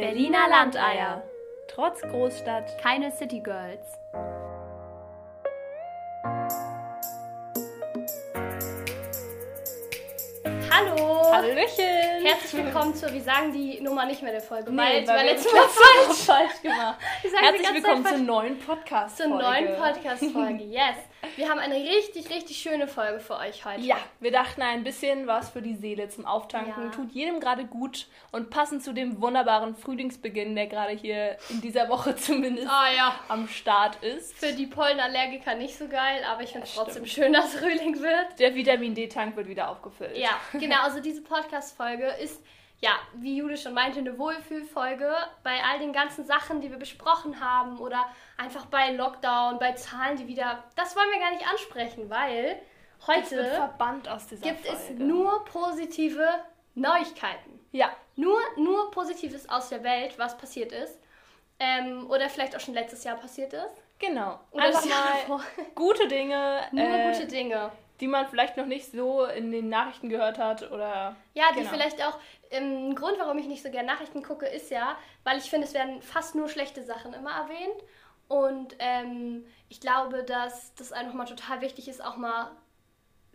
Berliner Landeier. Trotz Großstadt. Keine City Girls. Hallo! Hallöchen! Herzlich willkommen zur, wir sagen die Nummer nicht mehr der Folge, weil die weil war letztes Mal falsch. falsch gemacht. Wir sagen Herzlich willkommen zur neuen podcast zur neuen Podcast-Folge. Yes! Wir haben eine richtig, richtig schöne Folge für euch heute. Ja, wir dachten ein bisschen was für die Seele zum Auftanken. Ja. Tut jedem gerade gut und passend zu dem wunderbaren Frühlingsbeginn, der gerade hier in dieser Woche zumindest Ah ja. am Start ist. Für die Pollenallergiker nicht so geil, aber ich finde es trotzdem schön, dass Frühling wird. Der Vitamin D-Tank wird wieder aufgefüllt. Ja, genau. Also diese Podcast-Folge ist, ja, wie Jule schon meinte, eine Wohlfühlfolge bei all den ganzen Sachen, die wir besprochen haben oder einfach bei Lockdown, bei Zahlen, die wieder. Das wollen wir gar nicht ansprechen, weil heute verbannt aus dieser gibt es Folge. nur positive Neuigkeiten. Ja, Nur, nur Positives aus der Welt, was passiert ist. Ähm, oder vielleicht auch schon letztes Jahr passiert ist. genau. Oder Einfach Jahr mal gute Dinge, Nur äh, gute Dinge. Die man vielleicht noch nicht so in den Nachrichten gehört hat oder Ja, die Genau. vielleicht auch. ähm, Ein Grund, warum ich nicht so gerne Nachrichten gucke, ist ja, weil ich finde, es werden fast nur schlechte Sachen immer erwähnt. Und ähm, ich glaube, dass das einfach mal total wichtig ist, auch mal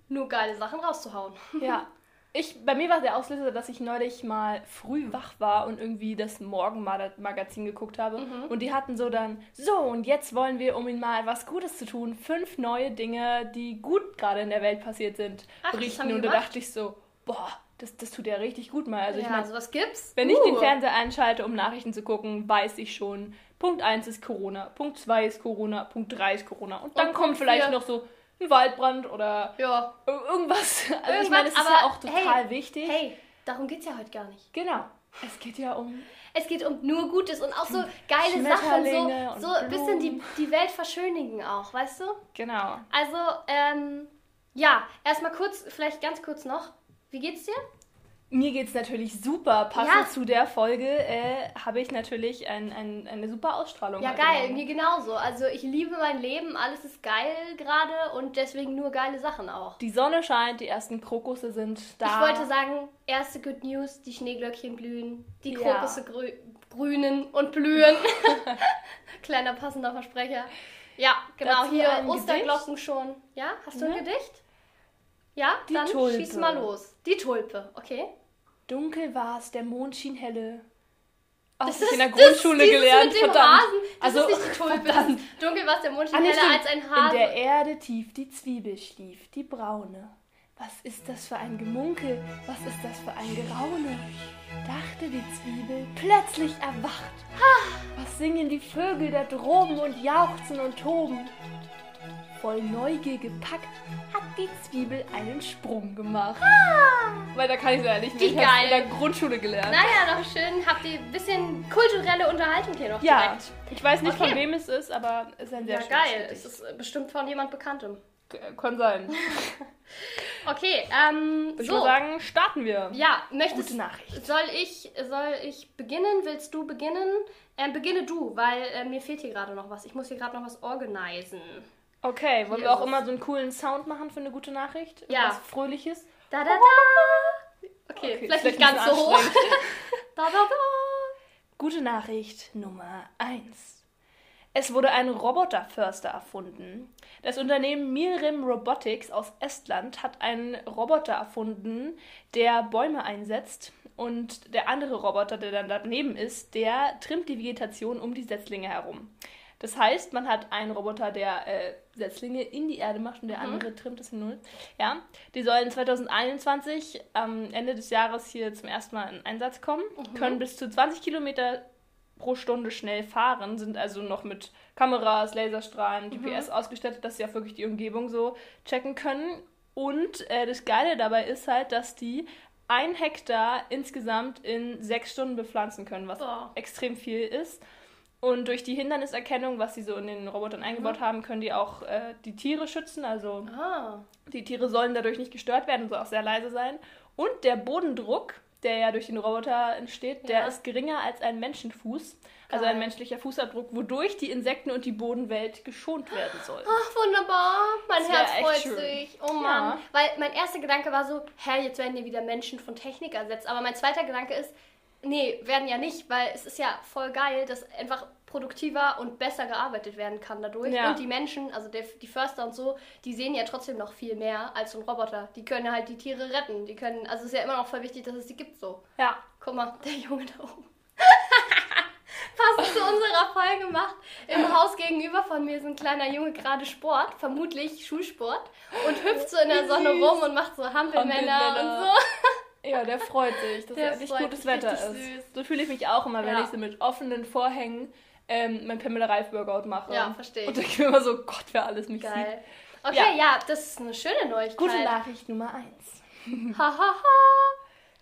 nur geile Sachen rauszuhauen. Ja. Ich, bei mir war der Auslöser, dass ich neulich mal früh wach war und irgendwie das Morgenmagazin geguckt habe. Mhm. Und die hatten so dann, so, und jetzt wollen wir, um ihnen mal was Gutes zu tun, fünf neue Dinge, die gut gerade in der Welt passiert sind, Ach, berichten. Und da dachte ich so, boah, das, das tut ja richtig gut mal. Also ja, ich meine, sowas gibt's. wenn ich Uh. den Fernseher einschalte, um Nachrichten zu gucken, weiß ich schon, Punkt 1 ist Corona, Punkt 2 ist Corona, Punkt 3 ist Corona. Und dann Und kommt vielleicht noch so ein Waldbrand oder Ja. Ir- Irgendwas. Also ich Irgendwas, meine, es ist aber ja auch hey, total wichtig. Hey, darum geht's ja heute gar nicht. Genau. Es geht ja um. Es geht um nur Gutes und auch so geile Sachen, so, so ein bisschen die, die Welt verschönigen auch, weißt du? Genau. Also, ähm, ja, erstmal kurz, vielleicht ganz kurz noch. Wie geht's dir? Mir geht's natürlich super. Passend Ja. zu der Folge äh, habe ich natürlich ein, ein, eine super Ausstrahlung. Ja, geil, mir genauso. Also, ich liebe mein Leben, alles ist geil gerade und deswegen nur geile Sachen auch. Die Sonne scheint, die ersten Krokusse sind da. Ich wollte sagen, erste Good News, die Schneeglöckchen blühen, die Ja. Krokusse grü grünen und blühen. Kleiner passender Versprecher. Ja, genau, Dazu hier Osterglocken schon. Ja, hast du ein Ja. Gedicht? Ja, Die dann Tulpe. schieß mal los. Die Tulpe, okay. Dunkel war's, der Mond schien helle. Ach, Das das ist ich in der Grundschule gelernt. Mit dem verdammt. Hasen. Das also, ist nicht die Tulpe. Verdammt. dunkel war der Mond Ah, nee, heller als ein In Hase. der Erde tief die Zwiebel schlief, die braune. Was ist das für ein Gemunkel? Was ist das für ein Geraune? Dachte die Zwiebel, plötzlich erwacht. Was singen die Vögel da droben und jauchzen und toben? Voll Neugier gepackt, hat die Zwiebel einen Sprung gemacht. Weil da kann ich ja nicht mehr. Ich hab's in der Grundschule gelernt. Naja, noch schön. Habt ihr ein bisschen kulturelle Unterhaltung hier noch ja, direkt. ich weiß nicht, Okay. von wem es ist, aber es ist ein sehr Ja, schönes geil. Gedicht. Es ist äh, bestimmt von jemand Bekanntem. Äh, Kann sein. Okay, ähm, Ich so. würde sagen, starten wir. ja, möchtest Gute Nachricht. Soll ich, soll ich beginnen? Willst du beginnen? Ähm, beginne du, weil äh, mir fehlt hier gerade noch was. Ich muss hier gerade noch was organisieren. Okay, wollen Hier wir auch immer so einen coolen Sound machen für eine gute Nachricht? Ja. Was Fröhliches? Da da da. Okay, Okay, vielleicht vielleicht nicht ganz so hoch. da da da. Gute Nachricht Nummer 1. Es wurde ein Roboterförster erfunden. Das Unternehmen Mirim Robotics aus Estland hat einen Roboter erfunden, der Bäume einsetzt. Und der andere Roboter, der dann daneben ist, der trimmt die Vegetation um die Setzlinge herum. Das heißt, man hat einen Roboter, der äh, Setzlinge in die Erde macht und der andere trimmt es hin. Ja, die sollen 2021 am Ende des Jahres hier zum ersten Mal in Einsatz kommen, können bis zu 20 Kilometer pro Stunde schnell fahren, sind also noch mit Kameras, Laserstrahlen, GPS ausgestattet, dass sie auch wirklich die Umgebung so checken können. Und äh, das Geile dabei ist halt, dass die ein Hektar insgesamt in sechs Stunden bepflanzen können, was Boah. extrem viel ist. Und durch die Hinderniserkennung, was sie so in den Robotern eingebaut haben, können die auch äh, die Tiere schützen. Also Ah. die Tiere sollen dadurch nicht gestört werden und soll auch sehr leise sein. Und der Bodendruck, der ja durch den Roboter entsteht, der Ja. ist geringer als ein Menschenfuß. Also ein menschlicher Fußabdruck, wodurch die Insekten und die Bodenwelt geschont werden soll. Ach, wunderbar. Mein Herz freut schön. sich. Oh Ja. Mann. Weil mein erster Gedanke war so, hä, jetzt werden hier wieder Menschen von Technik ersetzt. Aber mein zweiter Gedanke ist, Nee, werden ja nicht, weil es ist ja voll geil, dass einfach produktiver und besser gearbeitet werden kann dadurch. Ja. Und die Menschen, also der, die Förster und so, die sehen ja trotzdem noch viel mehr als so ein Roboter. Die können halt die Tiere retten. Die können, also es ist ja immer noch voll wichtig, dass es die gibt so. Ja. Guck mal, der Junge da oben. Passend zu unserer Folge macht. Im Haus gegenüber von mir ist ein kleiner Junge gerade Sport, vermutlich Schulsport, und hüpft so in der Sonne rum und macht so Hampelmänner. und so. Ja, der freut sich, dass Der endlich freut gutes Wetter ist. süß. So fühle ich mich auch immer, wenn Ja. ich so mit offenen Vorhängen ähm, mein Pamela Reif Workout mache. Ja, verstehe ich. Und denke mir immer so, Gott, wer alles mich sieht. Geil. Okay, Ja. ja. das ist eine schöne Neuigkeit. Gute Nachricht Nummer eins. Hahaha.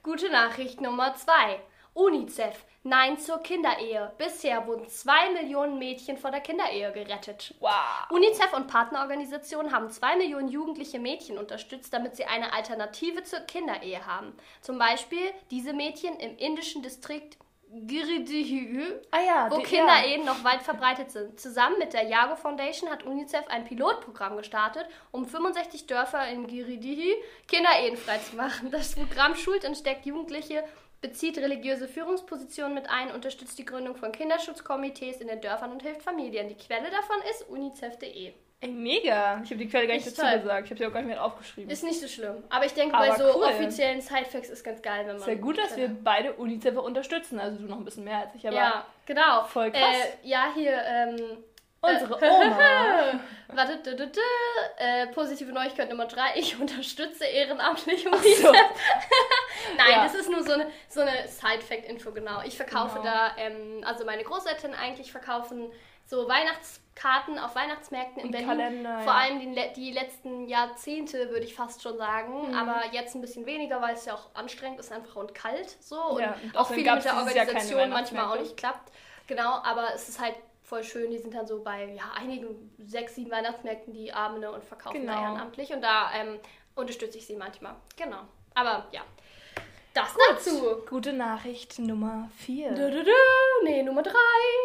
Gute Nachricht Nummer zwei. UNICEF. Nein zur Kinderehe. Bisher wurden zwei Millionen Mädchen vor der Kinderehe gerettet. Wow. UNICEF und Partnerorganisationen haben zwei Millionen jugendliche Mädchen unterstützt, damit sie eine Alternative zur Kinderehe haben. Zum Beispiel diese Mädchen im indischen Distrikt Giridihü, Ah ja, wo Kinderehen noch weit verbreitet sind. Zusammen mit der Jago Foundation hat UNICEF ein Pilotprogramm gestartet, um 65 Dörfer in Giridihü Kinderehen freizumachen. Das Programm schult und steckt Jugendliche, bezieht religiöse Führungspositionen mit ein, unterstützt die Gründung von Kinderschutzkomitees in den Dörfern und hilft Familien. Die Quelle davon ist unicef.de. Ey, mega. Ich habe die Quelle gar nicht Ist dazu toll. gesagt. Ich habe sie auch gar nicht mehr aufgeschrieben. Ist nicht so schlimm. Aber ich denke, bei so cool. offiziellen Sidefacts ist ganz geil, wenn man. Sehr gut, dass wir beide UNICEF unterstützen. Also du noch ein bisschen mehr als ich, aber Ja, genau. voll krass. Äh, ja, hier, ähm. Unsere äh, Oma. Warte, dü, dü, dü, äh, positive Neuigkeit Nummer drei. Ich unterstütze ehrenamtlich so. UNICEF. Nein, Ja. das ist nur so eine, so eine Side-Fact-Info, genau. Ich verkaufe Genau. da, ähm, also meine Großeltern eigentlich verkaufen so Weihnachtskarten auf Weihnachtsmärkten in Und Berlin. Kalender, Vor allem die, die letzten Jahrzehnte, würde ich fast schon sagen. Mhm. Aber jetzt ein bisschen weniger, weil es ja auch anstrengend ist einfach und kalt so. Und Ja, und auch viel mit der Organisation manchmal auch nicht klappt. Genau, aber es ist halt voll schön. Die sind dann so bei ja, einigen sechs, sieben Weihnachtsmärkten die Abende und verkaufen da Genau. ehrenamtlich. Und da ähm, unterstütze ich sie manchmal. Genau. Aber ja, das dazu. Gute Nachricht Nummer vier. Du, du, du. Nee, Nummer drei.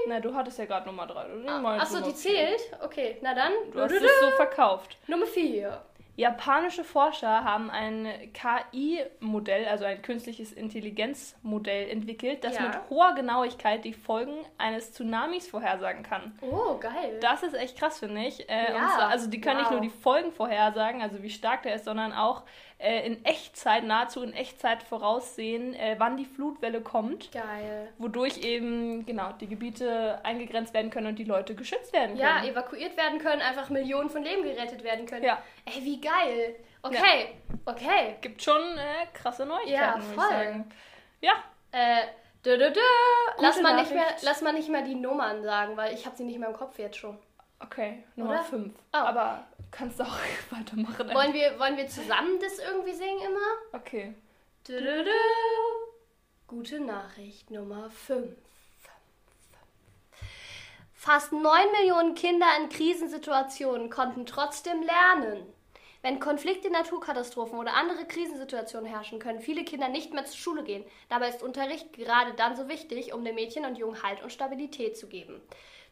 Na, du hattest ja gerade Nummer drei. Ah, Achso, die zählt? Okay, na dann. Du hast Du, du, es so verkauft. Nummer vier. Japanische Forscher haben ein KI-Modell, also ein künstliches Intelligenzmodell entwickelt, das Ja. mit hoher Genauigkeit die Folgen eines Tsunamis vorhersagen kann. Oh, geil. Das ist echt krass, finde ich. Äh, Ja, zwar, also die können nicht wow. nur die Folgen vorhersagen, also wie stark der ist, sondern auch äh, in Echtzeit, nahezu in Echtzeit voraussehen, äh, wann die Flutwelle kommt, Geil. wodurch eben genau die Gebiete eingegrenzt werden können und die Leute geschützt werden Ja, können. evakuiert werden können, einfach Millionen von Leben gerettet werden können. Ja. Ey, wie geil. Okay, okay. Gibt schon äh, krasse Neuigkeiten, Ja, voll. sagen. Ja, Äh, dü, dü, dü. Lass mal, nicht mehr, lass mal nicht mehr die Nummern sagen, weil ich habe sie nicht mehr im Kopf jetzt schon. okay, Nummer Oder? 5. Oh. Aber kannst auch weitermachen. Wollen wir, wollen wir zusammen das irgendwie singen immer? Okay. Dü, dü, dü. Gute Nachricht Nummer 5. Fast 9 Millionen Kinder in Krisensituationen konnten trotzdem lernen. Wenn Konflikte, Naturkatastrophen oder andere Krisensituationen herrschen, können viele Kinder nicht mehr zur Schule gehen. Dabei ist Unterricht gerade dann so wichtig, um den Mädchen und Jungen Halt und Stabilität zu geben.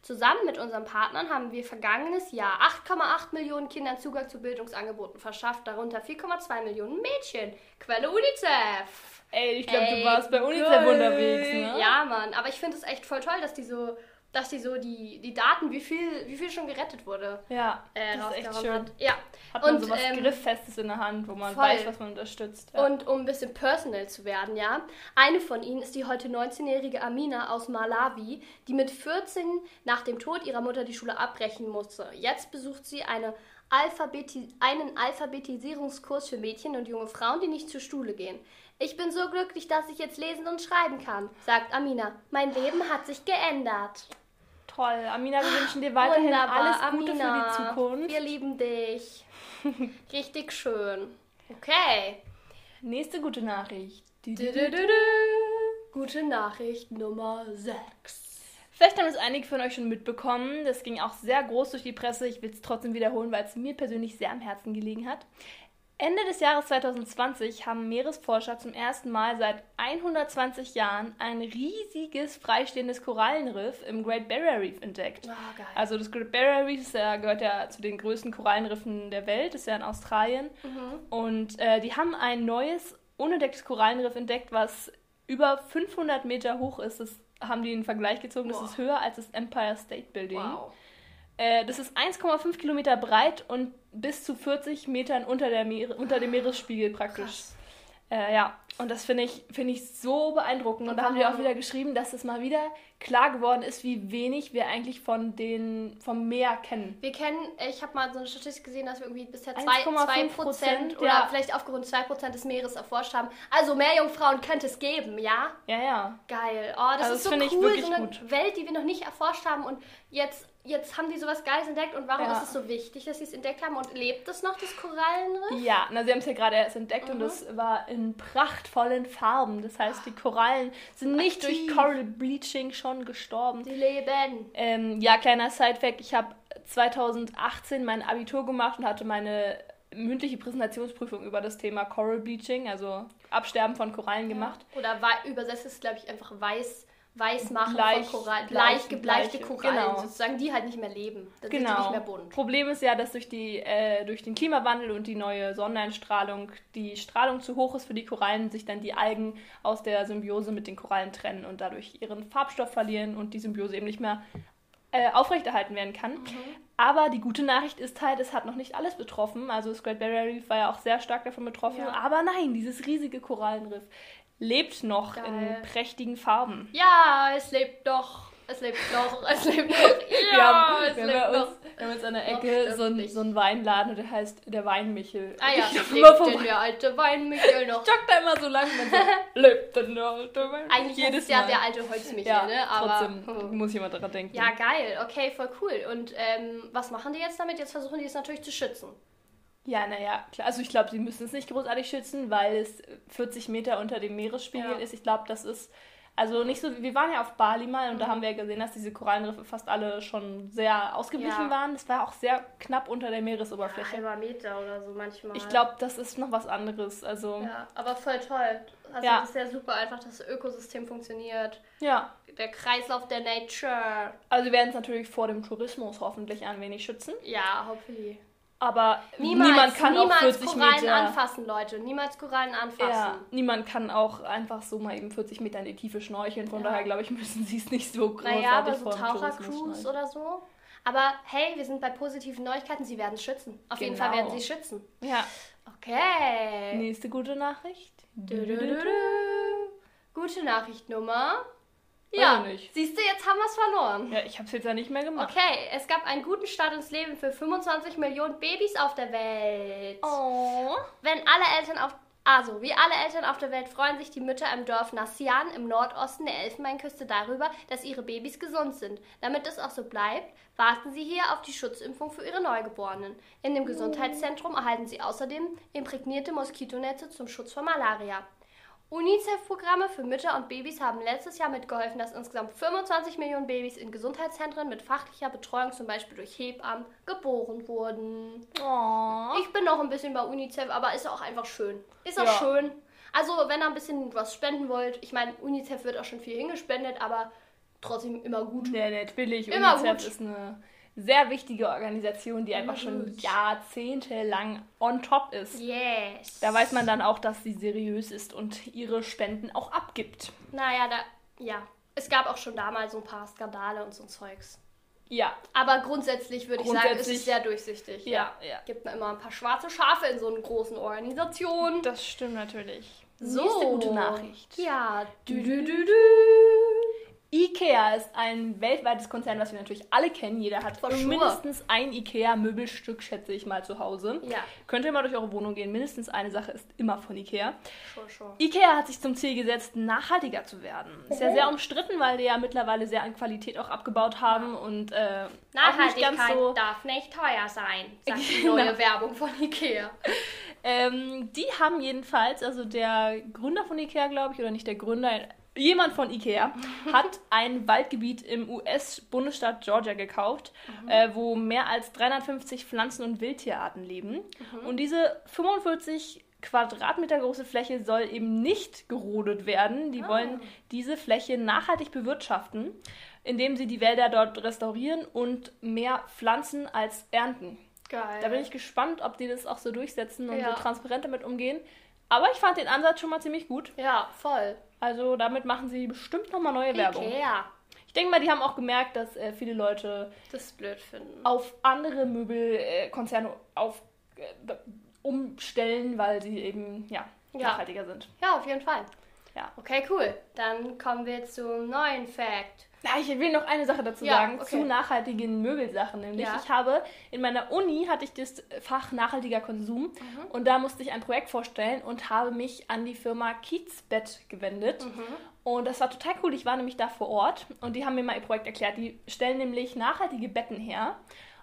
Zusammen mit unseren Partnern haben wir vergangenes Jahr 8,8 Millionen Kindern Zugang zu Bildungsangeboten verschafft, darunter 4,2 Millionen Mädchen. Quelle UNICEF. Ey, ich glaube, du warst bei UNICEF geil. unterwegs, ne? Ja, Mann. Aber ich finde es echt voll toll, dass die so, dass die so die, die Daten, wie viel, wie viel schon gerettet wurde, Ja, äh, das ist echt schön. hat. Ja. Hat man Und, sowas ähm, Grifffestes in der Hand, wo man voll. weiß, was man unterstützt. Ja. Und um ein bisschen personal zu werden, ja. Eine von ihnen ist die heute 19-jährige Amina aus Malawi, die mit 14 nach dem Tod ihrer Mutter die Schule abbrechen musste. Jetzt besucht sie eine Alphabeti einen Alphabetisierungskurs für Mädchen und junge Frauen, die nicht zur Schule gehen. Ich bin so glücklich, dass ich jetzt lesen und schreiben kann, sagt Amina. Mein Leben hat sich geändert. Toll. Amina, wir wünschen dir weiterhin Wunderbar, alles Gute Amina. für die Zukunft. Wir lieben dich. Richtig schön. Okay. Nächste gute Nachricht. Du, du, du. Gute Nachricht Nummer 6. Vielleicht haben es einige von euch schon mitbekommen. Das ging auch sehr groß durch die Presse. Ich will es trotzdem wiederholen, weil es mir persönlich sehr am Herzen gelegen hat. Ende des Jahres 2020 haben Meeresforscher zum ersten Mal seit 120 Jahren ein riesiges freistehendes Korallenriff im Great Barrier Reef entdeckt. Geil. Also das Great Barrier Reef ja, gehört ja zu den größten Korallenriffen der Welt, ist ja in Australien. Mhm. Und äh, die haben ein neues, unentdecktes Korallenriff entdeckt, was über 500 Meter hoch ist. Das haben die in Vergleich gezogen. Das Boah. ist höher als das Empire State Building. Wow. Äh, das ist 1,5 Kilometer breit und bis zu 40 Metern unter, der Meere, unter dem Meeresspiegel praktisch. Krass. Äh, ja, und das finde ich, finde ich so beeindruckend. Und da haben wir auch wieder geschrieben, dass es mal wieder klar geworden ist, wie wenig wir eigentlich von den, vom Meer kennen. Wir kennen, ich habe mal so eine Statistik gesehen, dass wir irgendwie bisher 1,5% 2 Prozent oder ja. vielleicht aufgerundet 2% des Meeres erforscht haben. Also mehr Jungfrauen könnte es geben, ja? Ja, ja. Geil. Oh, das Also ist das so ich cool, so eine gut. Welt, die wir noch nicht erforscht haben und jetzt, jetzt haben die sowas Geiles entdeckt und warum Ja. ist es so wichtig, dass sie es entdeckt haben und lebt es noch, das Korallenriff? Ja, na, sie haben es ja gerade erst entdeckt und Mhm. es war in prachtvollen Farben. Das heißt, die Korallen sind nicht durch. Coral Bleaching schon gestorben. Die leben. Ähm, ja, kleiner Sidefact, ich habe 2018 mein Abitur gemacht und hatte meine mündliche Präsentationsprüfung über das Thema Coral Bleaching, also Absterben von Korallen gemacht. Oder übersetzt ist, glaube ich, einfach weiß, weiß machen Bleich- von Korallen. bleich- Bleich, gebleichte Korallen genau. sozusagen, die halt nicht mehr leben. Dann sind die Genau. nicht mehr bunt. Problem ist ja, dass durch, die, äh, durch den Klimawandel und die neue Sonneneinstrahlung die Strahlung zu hoch ist für die Korallen, sich dann die Algen aus der Symbiose mit den Korallen trennen und dadurch ihren Farbstoff verlieren und die Symbiose eben nicht mehr äh, aufrechterhalten werden kann. Aber die gute Nachricht ist halt, es hat noch nicht alles betroffen. Also das Great Barrier Reef war ja auch sehr stark davon betroffen. Ja. Aber nein, dieses riesige Korallenriff lebt noch Geil. in prächtigen Farben. Ja, es lebt doch. Es lebt noch. Es lebt noch. Ja, wir haben, es wir haben lebt bei noch. uns, wir haben jetzt an der Ecke so einen, so einen Weinladen und der heißt der Weinmichel. Ah Und ja, ich lebt immer denn vorbei. der alte Weinmichel noch? Ich jogge da immer so lang und so, lebt denn der alte Weinmichel? Eigentlich Jedes ist ja der alte Holzmichel, ja, ne? Aber, trotzdem hm. muss immer daran denken. Ja, geil. Okay, voll cool. Und ähm, was machen die jetzt damit? Jetzt versuchen die es natürlich zu schützen. Ja, naja, klar. Also ich glaube, sie müssen es nicht großartig schützen, weil es 40 Meter unter dem Meeresspiegel Ja. ist. Ich glaube, das ist also nicht so. Wir waren ja auf Bali mal und da Mhm. haben wir ja gesehen, dass diese Korallenriffe fast alle schon sehr ausgeglichen Ja. waren. Es war auch sehr knapp unter der Meeresoberfläche. Halber Meter oder so manchmal. Ich glaube, das ist noch was anderes. Also Ja, aber voll toll. Also Ja. das ist ja super einfach, dass das Ökosystem funktioniert. ja. Der Kreislauf der Nature. Also wir werden es natürlich vor dem Tourismus hoffentlich ein wenig schützen. Ja, hopefully. Aber Niemals, niemand kann niemals auch 40 Korallen Meter. anfassen, Leute. Niemals Korallen anfassen. Ja, niemand kann auch einfach so mal eben 40 Meter in die Tiefe schnorcheln. Von Ja. daher glaube ich, müssen sie es nicht so großartig Naja, aber so Tauchercrews oder so. Aber hey, wir sind bei positiven Neuigkeiten. Sie werden schützen. Auf jeden Fall Genau. werden sie schützen. Ja, Okay. nächste gute Nachricht. Du, du, du, du. Gute Nachricht Nummer. Ja, siehst du, jetzt haben wir es verloren. Ja, ich habe es jetzt ja nicht mehr gemacht. Okay, es gab einen guten Start ins Leben für 25 Millionen Babys auf der Welt. Oh. Wenn alle Eltern auf also, wie alle Eltern auf der Welt freuen sich die Mütter im Dorf Nassian im Nordosten der Elfenbeinküste darüber, dass ihre Babys gesund sind. Damit es auch so bleibt, warten sie hier auf die Schutzimpfung für ihre Neugeborenen. In dem Gesundheitszentrum erhalten sie außerdem imprägnierte Moskitonetze zum Schutz vor Malaria. UNICEF-Programme für Mütter und Babys haben letztes Jahr mitgeholfen, dass insgesamt 25 Millionen Babys in Gesundheitszentren mit fachlicher Betreuung, zum Beispiel durch Hebammen, geboren wurden. Oh. Ich bin noch ein bisschen bei UNICEF, aber ist auch einfach schön. Ist auch Ja. schön. Also, wenn ihr ein bisschen was spenden wollt, ich meine, UNICEF wird auch schon viel hingespendet, aber trotzdem immer gut. Nee, natürlich. Immer UNICEF gut. ist eine sehr wichtige Organisation, die einfach schon jahrzehntelang on top ist. Yes. Da weiß man dann auch, dass sie seriös ist und ihre Spenden auch abgibt. Naja, da, ja. Es gab auch schon damals so ein paar Skandale und so ein Zeugs. Ja, Aber grundsätzlich würde ich sagen, es Grundsätzlich- ist sehr durchsichtig. ja, ja. Gibt immer ein paar schwarze Schafe in so einer großen Organisation. Das stimmt natürlich. So. Nächste gute Nachricht. Ja. Du, du, du, du. IKEA ist ein weltweites Konzern, was wir natürlich alle kennen. Jeder hat For sure. mindestens ein IKEA-Möbelstück, schätze ich mal, zu Hause. Ja. Könnt ihr mal durch eure Wohnung gehen. Mindestens eine Sache ist immer von IKEA. Schon, schon. IKEA hat sich zum Ziel gesetzt, nachhaltiger zu werden. Ist ja sehr umstritten, weil die ja mittlerweile sehr an Qualität auch abgebaut haben und äh, nicht Nachhaltigkeit ganz so. darf nicht teuer sein, sagt die Genau. neue Werbung von Ikea. Ähm, die haben jedenfalls, also der Gründer von Ikea, glaube ich, oder nicht der Gründer, jemand von Ikea, hat ein Waldgebiet im US-Bundesstaat Georgia gekauft, äh, wo mehr als 350 Pflanzen- und Wildtierarten leben. Und diese 45 Quadratmeter große Fläche soll eben nicht gerodet werden. Die Ah. wollen diese Fläche nachhaltig bewirtschaften, indem sie die Wälder dort restaurieren und mehr pflanzen als ernten. Geil. Da bin ich gespannt, ob die das auch so durchsetzen und Ja. so transparent damit umgehen. Aber ich fand den Ansatz schon mal ziemlich gut. Ja, voll. Also damit machen sie bestimmt nochmal neue Werbung. Ikea. Ich denke mal, die haben auch gemerkt, dass äh, viele Leute Das ist blöd finden. auf andere Möbelkonzerne auf, äh, umstellen, weil sie eben ja, Ja. nachhaltiger sind. Ja, auf jeden Fall. Ja. Okay, cool. Dann kommen wir zum neuen Fact. Na, ich will noch eine Sache dazu Ja, sagen, okay. zu nachhaltigen Möbelsachen. Nämlich, Ja. ich habe in meiner Uni hatte ich das Fach nachhaltiger Konsum Mhm. und da musste ich ein Projekt vorstellen und habe mich an die Firma Kiezbett gewendet. Mhm. Und das war total cool. Ich war nämlich da vor Ort und die haben mir mal ihr Projekt erklärt. Die stellen nämlich nachhaltige Betten her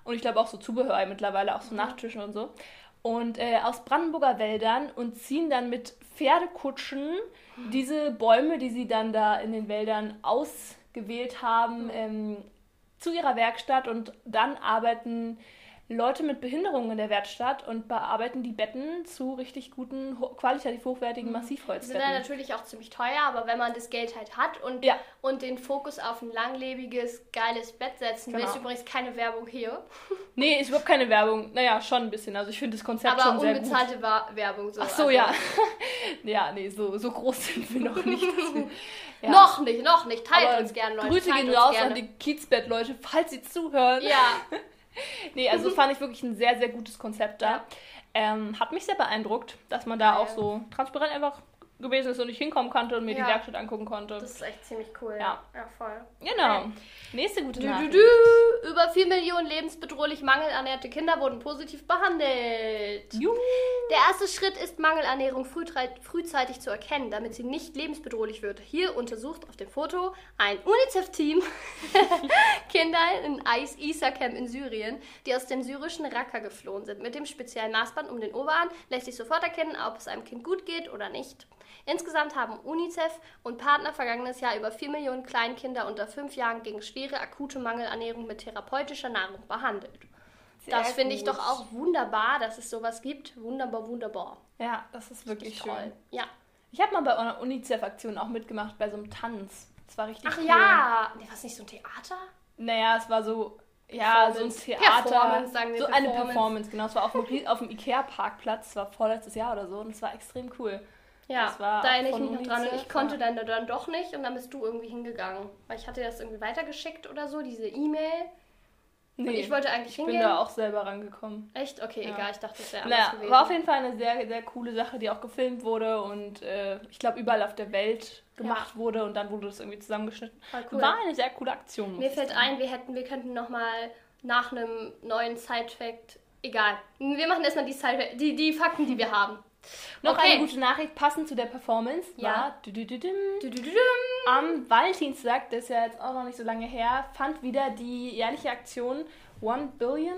und ich glaube auch so Zubehör mittlerweile, auch so Nachttische und so. Und äh, aus Brandenburger Wäldern und ziehen dann mit Pferdekutschen diese Bäume, die sie dann da in den Wäldern ausgewählt haben, ähm, zu ihrer Werkstatt und dann arbeiten Leute mit Behinderungen in der Werkstatt und bearbeiten die Betten zu richtig guten, qualitativ hochwertigen Die sind dann Massivholzbetten. natürlich auch ziemlich teuer, aber wenn man das Geld halt hat und, Ja. und den Fokus auf ein langlebiges, geiles Bett setzen will, Genau. ist übrigens keine Werbung hier, Nee, ist überhaupt keine Werbung. Naja, schon ein bisschen. Also ich finde das Konzept aber schon sehr gut. unbezahlte Wa- Werbung. So. Ach so, Also, ja. ja, nee, so, so groß sind wir noch nicht. ja. Noch nicht, noch nicht. Teilt Aber uns gerne, Leute. Grüße gehen raus gerne. an die Kiezbett-Leute, falls sie zuhören. Ja, Nee, also fand ich wirklich ein sehr, sehr gutes Konzept da. Ja. Ähm, hat mich sehr beeindruckt, dass man da Ja, auch so transparent einfach gewesen ist und ich hinkommen konnte und mir Ja. die Werkstatt angucken konnte. das ist echt ziemlich cool. Ja. Ja, voll. genau. Nächste gute Du, du, Nachricht. du. Über 4 Millionen lebensbedrohlich mangelernährte Kinder wurden positiv behandelt. Juhu. Der erste Schritt ist, Mangelernährung frühzei- frühzeitig zu erkennen, damit sie nicht lebensbedrohlich wird. Hier untersucht auf dem Foto ein UNICEF-Team Kinder in Ais Isacamp in Syrien, die aus dem syrischen Raqqa geflohen sind. Mit dem speziellen Maßband um den Oberarm lässt sich sofort erkennen, ob es einem Kind gut geht oder nicht. Insgesamt haben UNICEF und Partner vergangenes Jahr über 4 Millionen Kleinkinder unter 5 Jahren gegen schwere akute Mangelernährung mit therapeutischer Nahrung behandelt. Sehr das finde ich doch auch wunderbar, dass es sowas gibt. Wunderbar, wunderbar. Ja, das ist wirklich Toll. schön. Ja. Ich habe mal bei einer UNICEF-Aktion auch mitgemacht, bei so einem Tanz. Das war richtig Ach cool. ja. Nee, was nicht so ein Theater? Naja, es war so, ja, so ein Performance. Theater. Performance, sagen wir, so eine Performance. Performance, genau. Es war auf dem, auf dem Ikea-Parkplatz, das war vorletztes Jahr oder so und es war extrem cool. Ja, war da erinnere ich mich noch dran. Und ich konnte ja. dann, dann doch nicht und dann bist du irgendwie hingegangen. Weil ich hatte das irgendwie weitergeschickt oder so, diese E-Mail. Und Nee, ich wollte eigentlich ich bin hingehen. da auch selber rangekommen. Echt? Okay, Ja. egal. Ich dachte, das wäre anders Naja, gewesen. war auf jeden Fall eine sehr, sehr coole Sache, die auch gefilmt wurde und äh, ich glaube überall auf der Welt gemacht wurde und dann wurde das irgendwie zusammengeschnitten. Voll cool. War eine sehr coole Aktion. Mir ich fällt ein, wir hätten, wir könnten nochmal nach einem neuen Side-Fact. Egal. Wir machen erstmal die, Side die, die Fakten, die wir haben. Noch Okay. eine gute Nachricht, passend zu der Performance, Ja. war am Valentinstag, das ist ja jetzt auch noch nicht so lange her, fand wieder die jährliche Aktion One Billion.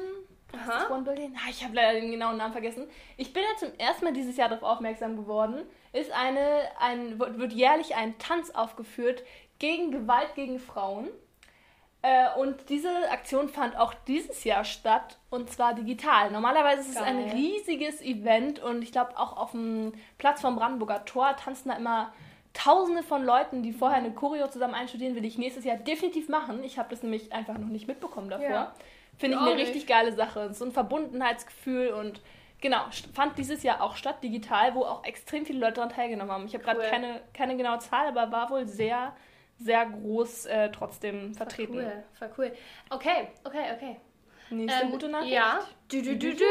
Aha. ist One Billion? Ah, ich habe leider den genauen Namen vergessen. Ich bin ja zum ersten Mal dieses Jahr darauf aufmerksam geworden. Ist eine, ein, wird jährlich ein Tanz aufgeführt gegen Gewalt gegen Frauen. Äh, und diese Aktion fand auch dieses Jahr statt und zwar digital. Normalerweise ist es Geil. ein riesiges Event und ich glaube auch auf dem Platz vom Brandenburger Tor tanzen da immer Tausende von Leuten, die vorher eine Choreo zusammen einstudieren, will ich nächstes Jahr definitiv machen. Ich habe das nämlich einfach noch nicht mitbekommen davor. Ja. Finde ich eine nicht. richtig geile Sache. So ein Verbundenheitsgefühl und genau, fand dieses Jahr auch statt, digital, wo auch extrem viele Leute daran teilgenommen haben. Ich habe gerade Cool. keine, keine genaue Zahl, aber war wohl sehr, sehr groß äh, trotzdem vertreten. Cool, voll cool. Okay, okay, okay. Nächste Ähm, gute Nachricht. Ja. Du, du, du.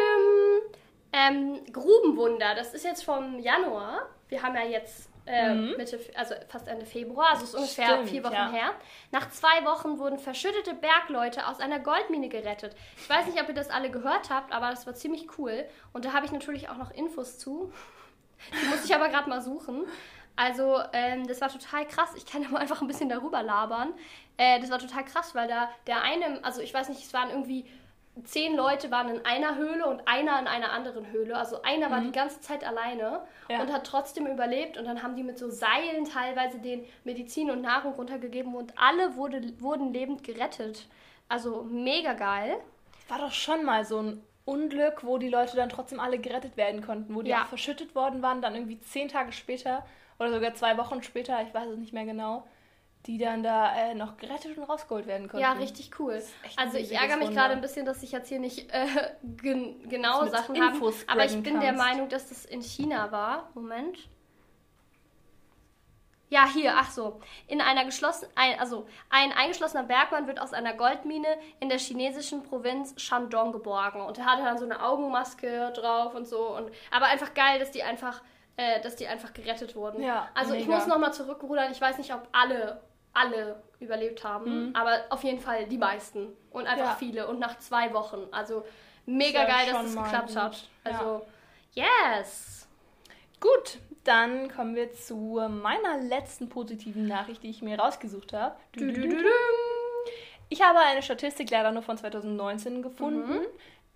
Ähm, Grubenwunder, das ist jetzt vom Januar. Wir haben ja jetzt äh, Mitte, also fast Ende Februar, also ist ungefähr Mhm. Stimmt, vier Wochen ja. her. Nach zwei Wochen wurden verschüttete Bergleute aus einer Goldmine gerettet. Ich weiß nicht, ob ihr das alle gehört habt, aber das war ziemlich cool. Und da habe ich natürlich auch noch Infos zu. Die muss ich aber gerade mal suchen. Also, ähm, das war total krass. Ich kann mal einfach ein bisschen darüber labern. Äh, das war total krass, weil da der eine, also ich weiß nicht, es waren irgendwie zehn Leute waren in einer Höhle und einer in einer anderen Höhle. Also einer war die ganze Zeit alleine Ja. und hat trotzdem überlebt. Und dann haben die mit so Seilen teilweise den Medizin und Nahrung runtergegeben und alle wurde, wurden lebend gerettet. Also mega geil. War doch schon mal so ein Unglück, wo die Leute dann trotzdem alle gerettet werden konnten, wo die Ja. auch verschüttet worden waren, dann irgendwie zehn Tage später oder sogar zwei Wochen später, ich weiß es nicht mehr genau, die dann da äh, noch gerettet und rausgeholt werden konnten. Ja, richtig cool. Also ich ärgere mich gerade ein bisschen, dass ich jetzt hier nicht äh, gen genaue Sachen habe. Aber ich bin der kannst. Meinung, dass das in China war. Moment. Ja, hier, ach so. In einer geschlossenen, ein, also ein eingeschlossener Bergmann wird aus einer Goldmine in der chinesischen Provinz Shandong geborgen. Und er hatte dann so eine Augenmaske drauf und so. Und, aber einfach geil, dass die einfach, äh, dass die einfach gerettet wurden. Ja, also ich mega. muss nochmal zurückrudern. Ich weiß nicht, ob alle, alle überlebt haben. Aber auf jeden Fall die meisten. Und einfach Mhm. Ja. viele. Und nach zwei Wochen. Also mega ja geil, dass schon das geklappt gut. hat. Also, yes. Gut, dann kommen wir zu meiner letzten positiven Nachricht, die ich mir rausgesucht habe. Du, du, du. Ich habe eine Statistik leider nur von 2019 gefunden, Mhm.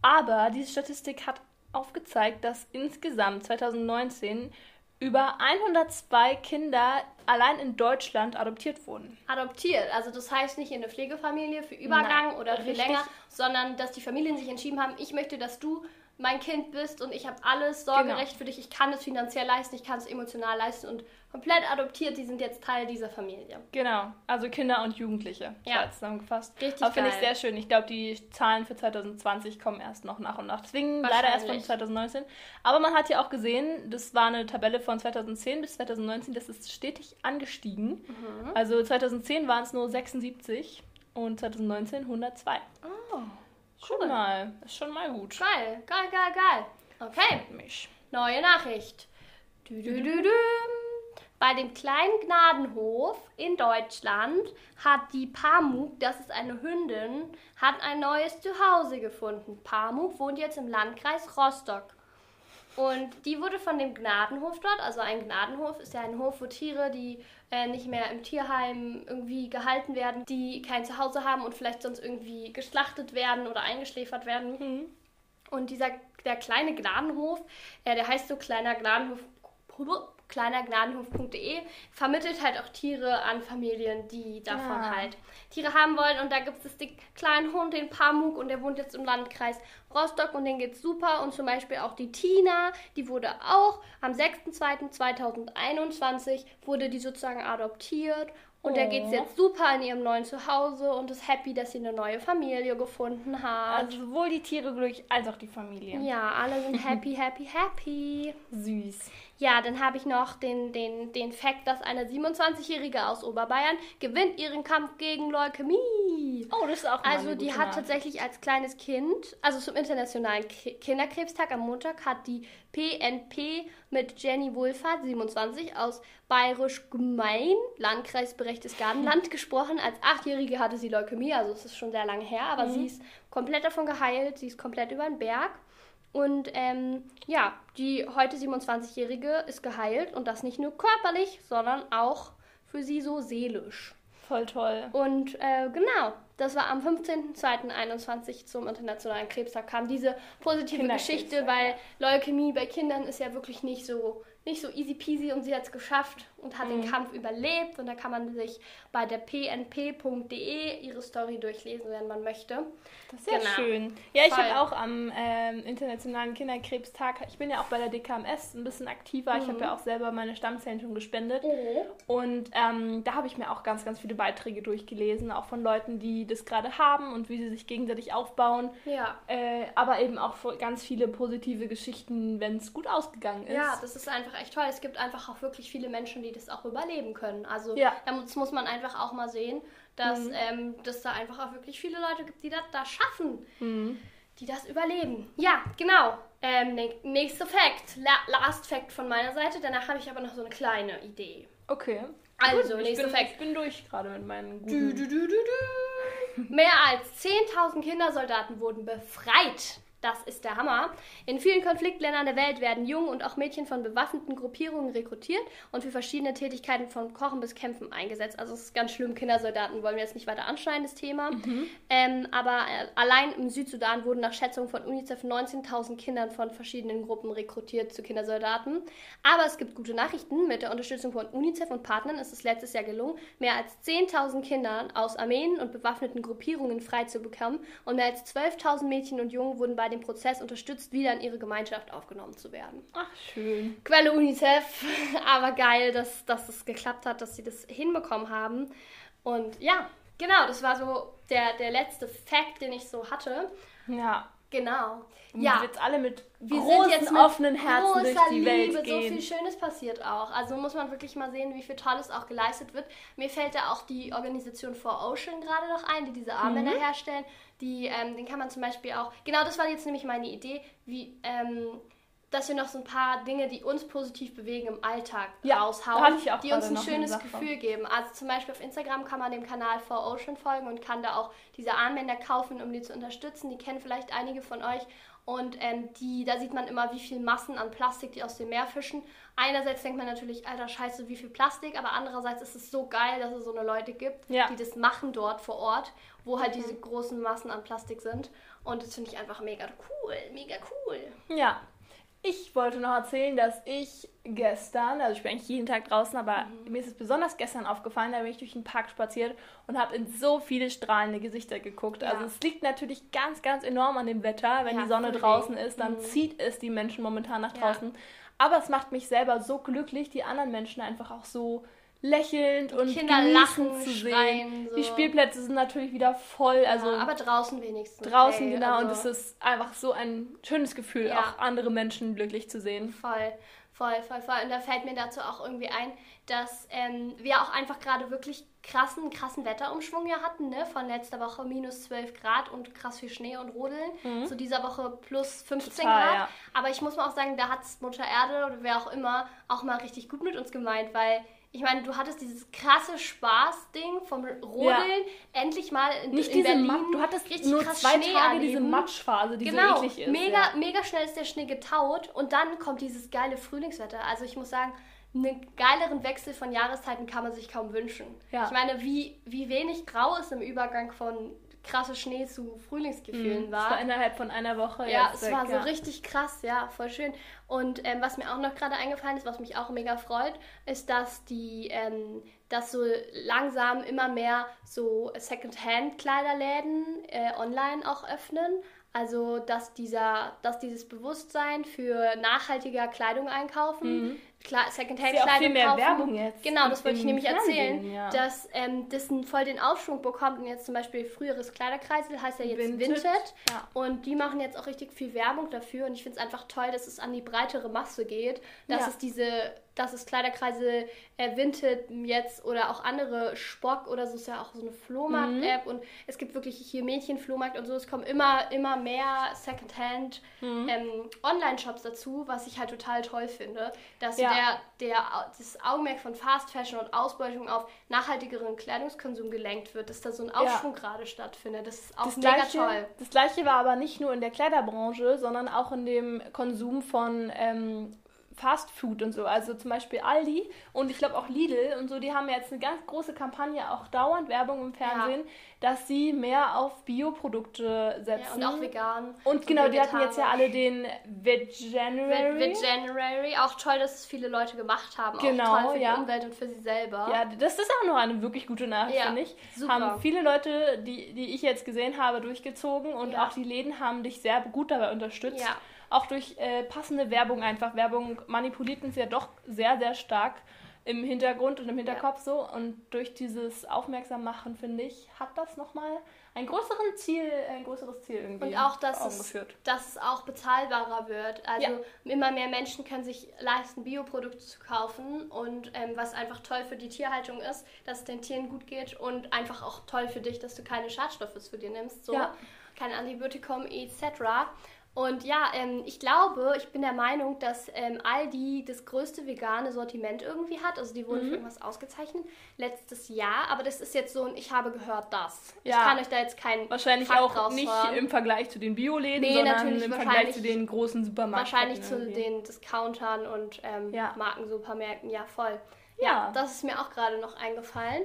aber diese Statistik hat aufgezeigt, dass insgesamt 2019 über 102 Kinder allein in Deutschland adoptiert wurden. adoptiert. Also das heißt nicht in eine Pflegefamilie für Übergang Nein, oder für länger, sondern dass die Familien sich entschieden haben, ich möchte, dass du mein Kind bist und ich habe alles Sorgerecht Genau. für dich, ich kann es finanziell leisten, ich kann es emotional leisten und komplett adoptiert, die sind jetzt Teil dieser Familie. Genau, also Kinder und Jugendliche. Ja. Zusammengefasst. Richtig Aber finde ich sehr schön. Ich glaube, die Zahlen für 2020 kommen erst noch nach und nach. Deswegen leider erst von Wahrscheinlich. 2019. Aber man hat ja auch gesehen, das war eine Tabelle von 2010 bis 2019, das ist stetig angestiegen. Mhm. Also 2010 waren es nur 76 und 2019 102. Oh, Schon mal, ist schon mal gut. geil, geil, geil, geil. Okay, Mich. neue Nachricht. Du, du, du. Bei dem kleinen Gnadenhof in Deutschland hat die Pamuk, das ist eine Hündin, hat ein neues Zuhause gefunden. Pamuk wohnt jetzt im Landkreis Rostock. Und die wurde von dem Gnadenhof dort, also ein Gnadenhof ist ja ein Hof, wo Tiere, die äh, nicht mehr im Tierheim irgendwie gehalten werden, die kein Zuhause haben und vielleicht sonst irgendwie geschlachtet werden oder eingeschläfert werden. Und dieser, der kleine Gnadenhof, äh, der heißt so kleiner Gnadenhof, kleinergnadenhof.de, vermittelt halt auch Tiere an Familien, die davon Ah. halt Tiere haben wollen. Und da gibt es den kleinen Hund, den Pamuk, und der wohnt jetzt im Landkreis Rostock und den geht's super. Und zum Beispiel auch die Tina, die wurde auch am 6.2.2021 wurde die sozusagen adoptiert. Und der Oh. geht's jetzt super in ihrem neuen Zuhause und ist happy, dass sie eine neue Familie gefunden hat. Also sowohl die Tiere glücklich als auch die Familie. Ja, alle sind happy, happy, happy. Süß. Ja, dann habe ich noch den, den, den Fakt, dass eine 27-Jährige aus Oberbayern gewinnt ihren Kampf gegen Leukämie. Oh, das ist auch Also die hat tatsächlich als kleines Kind, also zum Internationalen Ki- Kinderkrebstag am Montag, hat die PNP mit Jenny Wohlfahrt, 27, aus Bayerisch Gemein, Landkreis Berchtesgadenland, gesprochen. Als Achtjährige hatte sie Leukämie, also es ist schon sehr lange her, aber sie ist komplett davon geheilt, sie ist komplett über den Berg. Und ähm, ja, die heute 27-Jährige ist geheilt und das nicht nur körperlich, sondern auch für sie so seelisch. Voll toll. Und äh, genau, das war am 15.02.21 zum Internationalen Krebstag kam diese positive Geschichte, weil Leukämie bei Kindern ist ja wirklich nicht so nicht so easy peasy und sie hat es geschafft und hat Mhm. den Kampf überlebt und da kann man sich bei der pnp.de ihre Story durchlesen, wenn man möchte. Das ist ja Genau. schön. Ja, ich habe auch am ähm, Internationalen Kinderkrebstag, ich bin ja auch bei der DKMS ein bisschen aktiver. Ich Mhm. habe ja auch selber meine Stammzellen schon gespendet. Oh. Und ähm, da habe ich mir auch ganz, ganz viele Beiträge durchgelesen, auch von Leuten, die das gerade haben und wie sie sich gegenseitig aufbauen. Ja. Äh, aber eben auch ganz viele positive Geschichten, wenn es gut ausgegangen ist. Ja, das ist einfach echt toll. Es gibt einfach auch wirklich viele Menschen, die das auch überleben können. Also Ja. das muss man einfach auch mal sehen, dass Mhm. ähm, dass da einfach auch wirklich viele Leute gibt, die das da schaffen, Mhm. die das überleben. Ja, genau. Ähm, ne nächster Fact, La Last Fact von meiner Seite. Danach habe ich aber noch so eine kleine Idee. Okay. Also, Gut, nächster bin, Fact. ich bin durch gerade mit meinen guten... du, du, du. Mehr als 10.000 Kindersoldaten wurden befreit. Das ist der Hammer. In vielen Konfliktländern der Welt werden Jungen und auch Mädchen von bewaffneten Gruppierungen rekrutiert und für verschiedene Tätigkeiten von Kochen bis Kämpfen eingesetzt. Also es ist ganz schlimm, Kindersoldaten wollen wir jetzt nicht weiter anschneiden, das Thema. Ähm, aber äh, allein im Südsudan wurden nach Schätzungen von UNICEF 19.000 Kindern von verschiedenen Gruppen rekrutiert zu Kindersoldaten. Aber es gibt gute Nachrichten. Mit der Unterstützung von UNICEF und Partnern ist es letztes Jahr gelungen, mehr als 10.000 Kindern aus Armeen und bewaffneten Gruppierungen freizubekommen. Und mehr als 12.000 Mädchen und Jungen wurden bei dem den Prozess unterstützt, wieder in ihre Gemeinschaft aufgenommen zu werden. Ach, schön. Quelle UNICEF, aber geil, dass, dass es geklappt hat, dass sie das hinbekommen haben. Und ja, genau, das war so der, der letzte Fact, den ich so hatte. Ja. Genau. Und ja. jetzt alle mit wir großen, sind jetzt mit offenen Herzen durch die Liebe, Welt so gehen. viel Schönes passiert auch. Also muss man wirklich mal sehen, wie viel Tolles auch geleistet wird. Mir fällt da auch die Organisation For Ocean gerade noch ein, die diese Armbänder Mhm. herstellen. Die, ähm, den kann man zum Beispiel auch, genau das war jetzt nämlich meine Idee, wie, ähm, dass wir noch so ein paar Dinge, die uns positiv bewegen im Alltag Ja, raushauen, die uns ein schönes. Gefühl geben. Also zum Beispiel auf Instagram kann man dem Kanal For Ocean folgen und kann da auch diese Armbänder kaufen, um die zu unterstützen. Die kennen vielleicht einige von euch. Und ähm, die, da sieht man immer, wie viel Massen an Plastik die aus dem Meer fischen. Einerseits denkt man natürlich, alter Scheiße, wie viel Plastik, aber andererseits ist es so geil, dass es so eine Leute gibt, Ja. die das machen dort vor Ort, wo halt diese großen Massen an Plastik sind. Und das finde ich einfach mega cool, mega cool. Ja. Ich wollte noch erzählen, dass ich gestern, also ich bin eigentlich jeden Tag draußen, aber Mhm. mir ist es besonders gestern aufgefallen, da bin ich durch den Park spaziert und habe in so viele strahlende Gesichter geguckt. Ja. Also es liegt natürlich ganz, ganz enorm an dem Wetter. Wenn Ja, die Sonne draußen ist, dann Mhm. zieht es die Menschen momentan nach Ja. draußen. Aber es macht mich selber so glücklich, die anderen Menschen einfach auch so lächelnd und Kinder lachen, zu schreien, sehen. so. Die Spielplätze sind natürlich wieder voll. Also ja, aber draußen wenigstens. draußen, okay, genau. und also- es ist einfach so ein schönes Gefühl, Ja. auch andere Menschen glücklich zu sehen. Voll, voll, voll, voll. Und da fällt mir dazu auch irgendwie ein, dass ähm, wir auch einfach gerade wirklich krassen, krassen Wetterumschwung ja hatten, ne? Von letzter Woche minus 12 Grad und krass viel Schnee und Rodeln. Zu dieser Woche plus 15 Mhm. Total, Grad. ja. Aber ich muss mal auch sagen, da hat Mutter Erde oder wer auch immer auch mal richtig gut mit uns gemeint, weil ich meine, du hattest dieses krasse Spaß-Ding vom Rodeln, endlich mal in, Nicht in diese Berlin Mat du hattest richtig nur krass zwei Schnee Tage diese erleben. Matschphase, die Genau, so eklig ist. mega, ja. mega schnell ist der Schnee getaut und dann kommt dieses geile Frühlingswetter. Also ich muss sagen, einen geileren Wechsel von Jahreszeiten kann man sich kaum wünschen. Ja. Ich meine, wie, wie wenig grau es im Übergang von krasse Schnee zu Frühlingsgefühlen Mhm. war. Das war innerhalb von einer Woche. Ja, es weg, war so ja. richtig krass, ja, voll schön. Und ähm, was mir auch noch gerade eingefallen ist, was mich auch mega freut, ist, dass die, ähm, dass so langsam immer mehr so Secondhand-Kleiderläden äh, online auch öffnen. Also, dass, dieser, dass dieses Bewusstsein für nachhaltiger Kleidung einkaufen, Mhm. Ja auch Secondhand-Kleidung viel mehr kaufen. Werbung jetzt Genau, das wollte ich nämlich Fernsehen, erzählen, ja. dass ähm, das voll den Aufschwung bekommt und jetzt zum Beispiel früheres Kleiderkreisel heißt ja jetzt Vinted, Vinted. ja. Und die machen jetzt auch richtig viel Werbung dafür und ich finde es einfach toll, dass es an die breitere Masse geht, dass Ja. es diese, dass es Kleiderkreise äh, Vinted jetzt oder auch andere Spock oder so ist ja auch so eine Flohmarkt-App Mhm. und es gibt wirklich hier Mädchenflohmarkt und so, es kommen immer, immer mehr Secondhand Mhm. ähm, Online-Shops dazu, was ich halt total toll finde, dass Ja. der, der, das Augenmerk von Fast Fashion und Ausbeutung auf nachhaltigeren Kleidungskonsum gelenkt wird, dass da so ein Aufschwung gerade stattfindet. Das ist auch Das mega gleiche, toll. das gleiche war aber nicht nur in der Kleiderbranche, sondern auch in dem Konsum von ähm, Fast Food und so. Also zum Beispiel Aldi und ich glaube auch Lidl und so, die haben jetzt eine ganz große Kampagne, auch dauernd Werbung im Fernsehen, dass sie mehr auf Bioprodukte setzen. Ja, und auch vegan. Und genau, die hatten jetzt ja alle den Veganuary. With January. Auch toll, dass es viele Leute gemacht haben. Genau, auch toll für ja. die Umwelt und für sie selber. Ja, das ist auch noch eine wirklich gute Nachricht, Ja, finde ich. super. Haben viele Leute, die, die ich jetzt gesehen habe, durchgezogen und Ja. auch die Läden haben dich sehr gut dabei unterstützt. Ja. Auch durch äh, passende Werbung einfach. Werbung manipuliert uns ja doch sehr, sehr stark im Hintergrund und im Hinterkopf so. Und durch dieses Aufmerksammachen, finde ich, hat das nochmal ein größeren Ziel, ein größeres Ziel irgendwie Und auch, dass es, dass es auch bezahlbarer wird. Also Ja. immer mehr Menschen können sich leisten, Bioprodukte zu kaufen. Und ähm, was einfach toll für die Tierhaltung ist, dass es den Tieren gut geht und einfach auch toll für dich, dass du keine Schadstoffe zu dir nimmst. So. Ja. Kein Antibiotikum etc. Und ja, ähm, ich glaube, ich bin der Meinung, dass ähm, Aldi das größte vegane Sortiment irgendwie hat. Also die wurden Mhm. für irgendwas ausgezeichnet letztes Jahr. Aber das ist jetzt so ein, ich habe gehört das. Ich Ja. kann euch da jetzt keinen Wahrscheinlich Fakt auch nicht im Vergleich zu den Bioläden, Nee, sondern natürlich, im Vergleich zu den großen Supermärkten. Wahrscheinlich zu irgendwie. den Discountern und ähm, Ja. Markensupermärkten, ja voll. Ja. Ja, das ist mir auch gerade noch eingefallen.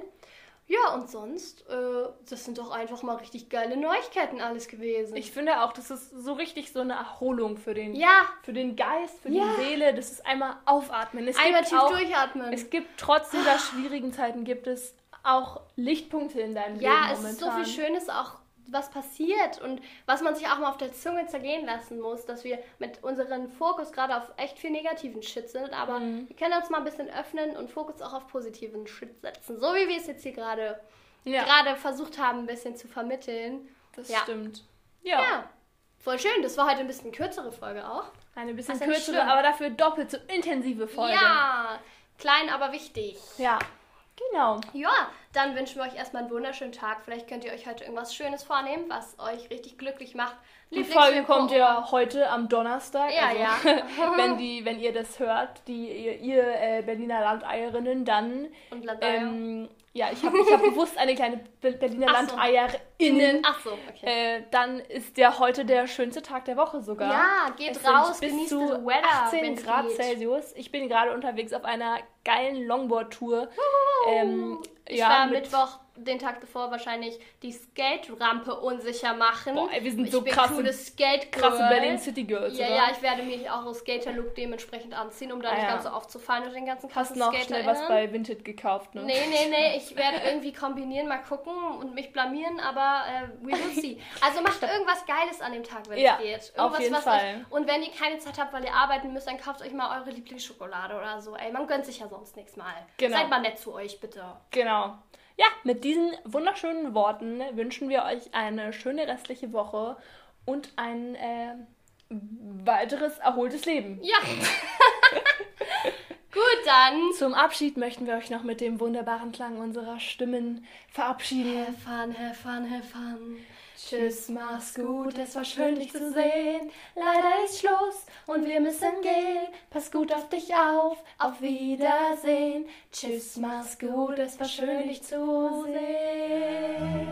Ja, und sonst, äh, das sind doch einfach mal richtig geile Neuigkeiten alles gewesen. Ich finde auch, das ist so richtig so eine Erholung für den, ja, für den Geist, für Ja. die Seele. Das ist einmal aufatmen. Es einmal tief auch, durchatmen. Es gibt trotz dieser schwierigen Zeiten gibt es auch Lichtpunkte in deinem ja, Leben es momentan. ist so viel Schönes auch was passiert und was man sich auch mal auf der Zunge zergehen lassen muss, dass wir mit unserem Fokus gerade auf echt viel negativen Shit sind, aber Mhm. wir können uns mal ein bisschen öffnen und Fokus auch auf positiven Shit setzen, so wie wir es jetzt hier gerade Ja, gerade versucht haben, ein bisschen zu vermitteln. das ja. stimmt. Ja, Ja, voll schön. Das war heute ein bisschen kürzere Folge auch. eine bisschen nicht kürzere, schlimm. aber dafür doppelt so intensive Folge. Ja, klein, aber wichtig. Ja, genau. Ja, dann wünschen wir euch erstmal einen wunderschönen Tag. Vielleicht könnt ihr euch heute irgendwas Schönes vornehmen, was euch richtig glücklich macht. Die Folge kommt ja heute am Donnerstag. Ja, also, ja. wenn, die, wenn ihr das hört, die, ihr, ihr äh, Berliner Landeierinnen, dann. Und Landeier. Ähm, ja, ich habe ich hab bewusst eine kleine Be- Berliner Ach so. Landeierinnen. Ach so, okay. Äh, dann ist ja heute der schönste Tag der Woche sogar. Ja, geht Es raus, bis genießt zu das Weather, 18 wenn's Grad geht. Celsius. Ich bin gerade unterwegs auf einer geilen Longboard-Tour. Ähm, ich ja, war mit- Mittwoch, den Tag davor, wahrscheinlich die Skate-Rampe unsicher machen. Boah, ey, wir sind ich so bin krasse- cooles skate krasse Berlin City Girls, Ja, oder? ja, ich werde mich auch als Skater-Look dementsprechend anziehen, um da Ah, nicht ja. ganz so aufzufallen und den ganzen Hast krassen noch Skater schnell was bei Vinted gekauft, ne? Nee, nee, nee, ich werde irgendwie kombinieren, mal gucken und mich blamieren, aber äh, we will see. Also macht irgendwas Geiles an dem Tag, wenn Ja, es geht. auf Irgendwas, jeden was Fall. Euch, und wenn ihr keine Zeit habt, weil ihr arbeiten müsst, dann kauft euch mal eure Lieblingsschokolade oder so. Ey, man gönnt sich ja sonst nichts mal. Genau. Seid mal nett zu euch, bitte. Genau. Ja, mit diesen wunderschönen Worten wünschen wir euch eine schöne restliche Woche und ein äh, weiteres erholtes Leben. Ja. Gut, dann. Zum Abschied möchten wir euch noch mit dem wunderbaren Klang unserer Stimmen verabschieden. Have fun, have fun, have fun. Tschüss, mach's gut, es war schön, dich zu sehen. Leider ist Schluss und wir müssen gehen. Pass gut auf dich auf, auf Wiedersehen. Tschüss, mach's gut, es war schön, dich zu sehen.